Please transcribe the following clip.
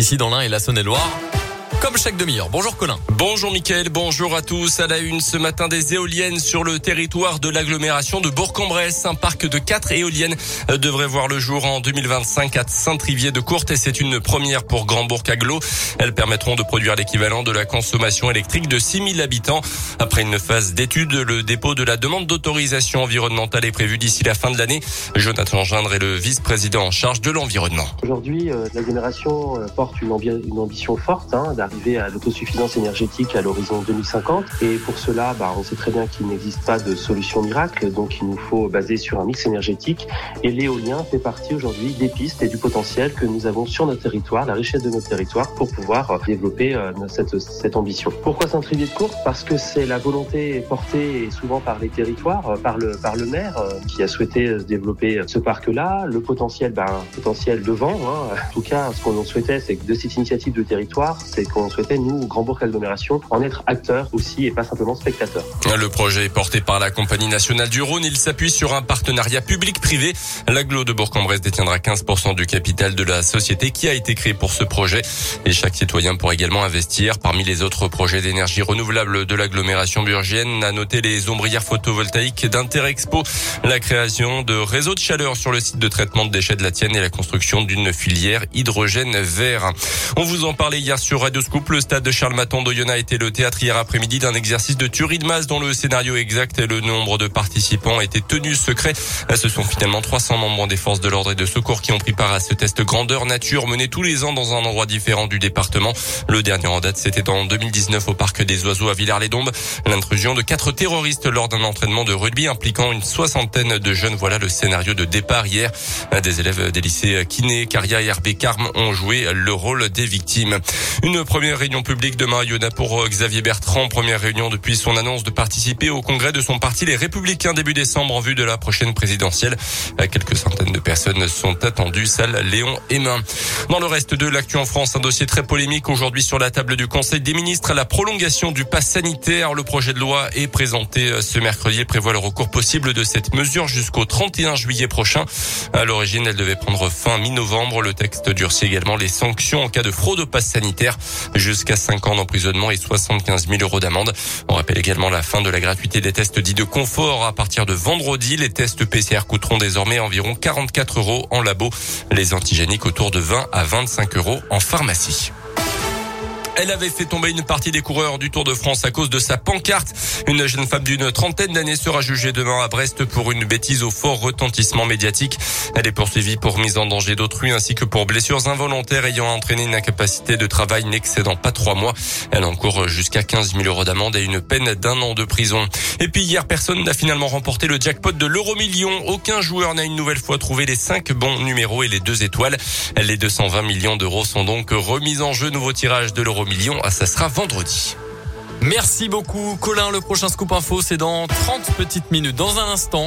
ici dans l'Ain et la Saône-et-Loire comme chaque demi-heure. Bonjour Colin. Bonjour Mickaël, bonjour à tous. À la une ce matin des éoliennes sur le territoire de l'agglomération de Bourg-en-Bresse. Un parc de quatre éoliennes devrait voir le jour en 2025 à Saint-Trivier-de-Courte et c'est une première pour Grand Bourg Aglo. Elles permettront de produire l'équivalent de la consommation électrique de 6000 habitants. Après une phase d'étude, le dépôt de la demande d'autorisation environnementale est prévu d'ici la fin de l'année. Jonathan Gindre est le vice-président en charge de l'environnement. Aujourd'hui, euh, l'agglomération euh, porte une, une, ambition forte hein, arriver à l'autosuffisance énergétique à l'horizon 2050. Et pour cela, bah, on sait très bien qu'il n'existe pas de solution miracle, donc il nous faut baser sur un mix énergétique. Et l'éolien fait partie aujourd'hui des pistes et du potentiel que nous avons sur notre territoire, la richesse de notre territoire, pour pouvoir euh, développer euh, cette, cette ambition. Pourquoi Saint-Trivier de Courte Parce que c'est la volonté portée souvent par les territoires, euh, par le, par le maire qui a souhaité développer ce parc-là. Le potentiel, ben, potentiel devant. Hein. En tout cas, ce qu'on souhaitait, c'est que de cette initiative de territoire, c'est qu'on on souhaitait, nous, Grand Bourg Agglomération, en être acteur aussi et pas simplement spectateur. Le projet est porté par la Compagnie nationale du Rhône. Il s'appuie sur un partenariat public-privé. L'aglo de Bourg-en-Bresse détiendra 15% du capital de la société qui a été créée pour ce projet. Et chaque citoyen pourra également investir. Parmi les autres projets d'énergie renouvelable de l'agglomération burgienne, à noter les ombrières photovoltaïques d'Interexpo, la création de réseaux de chaleur sur le site de traitement de déchets de la Tienne et la construction d'une filière hydrogène vert. On vous en parlait hier sur Radio le stade de Charles Maton d'Oyonnax a été le théâtre hier après-midi d'un exercice de tuerie de masse dont le scénario exact et le nombre de participants étaient tenus secrets. Ce sont finalement 300 membres des forces de l'ordre et de secours qui ont pris part à ce test grandeur nature mené tous les ans dans un endroit différent du département. Le dernier en date, c'était en 2019 au parc des Oiseaux à Villars-les-Dombes. L'intrusion de quatre terroristes lors d'un entraînement de rugby impliquant une soixantaine de jeunes. Voilà le scénario de départ hier. Des élèves des lycées Kiné, Caria et Carme ont joué le rôle des victimes. Une Première réunion publique demain à pour euh, Xavier Bertrand. Première réunion depuis son annonce de participer au congrès de son parti Les Républicains début décembre en vue de la prochaine présidentielle. Euh, quelques centaines de personnes sont attendues. Salle Léon Hémin. Dans le reste de l'actu en France, un dossier très polémique aujourd'hui sur la table du Conseil des ministres. La prolongation du pass sanitaire. Le projet de loi est présenté euh, ce mercredi. Il prévoit le recours possible de cette mesure jusqu'au 31 juillet prochain. À l'origine, elle devait prendre fin mi-novembre. Le texte durcit également les sanctions en cas de fraude au pass sanitaire jusqu'à 5 ans d'emprisonnement et 75 000 euros d'amende. On rappelle également la fin de la gratuité des tests dits de confort à partir de vendredi. Les tests PCR coûteront désormais environ 44 euros en labo. Les antigéniques autour de 20 à 25 euros en pharmacie. Elle avait fait tomber une partie des coureurs du Tour de France à cause de sa pancarte. Une jeune femme d'une trentaine d'années sera jugée demain à Brest pour une bêtise au fort retentissement médiatique. Elle est poursuivie pour mise en danger d'autrui ainsi que pour blessures involontaires ayant entraîné une incapacité de travail n'excédant pas trois mois. Elle encourt jusqu'à 15 000 euros d'amende et une peine d'un an de prison. Et puis hier, personne n'a finalement remporté le jackpot de l'euro million. Aucun joueur n'a une nouvelle fois trouvé les cinq bons numéros et les deux étoiles. Les 220 millions d'euros sont donc remis en jeu. Nouveau tirage de l'euro million. Ah, ça sera vendredi. Merci beaucoup, Colin. Le prochain scoop info, c'est dans 30 petites minutes. Dans un instant.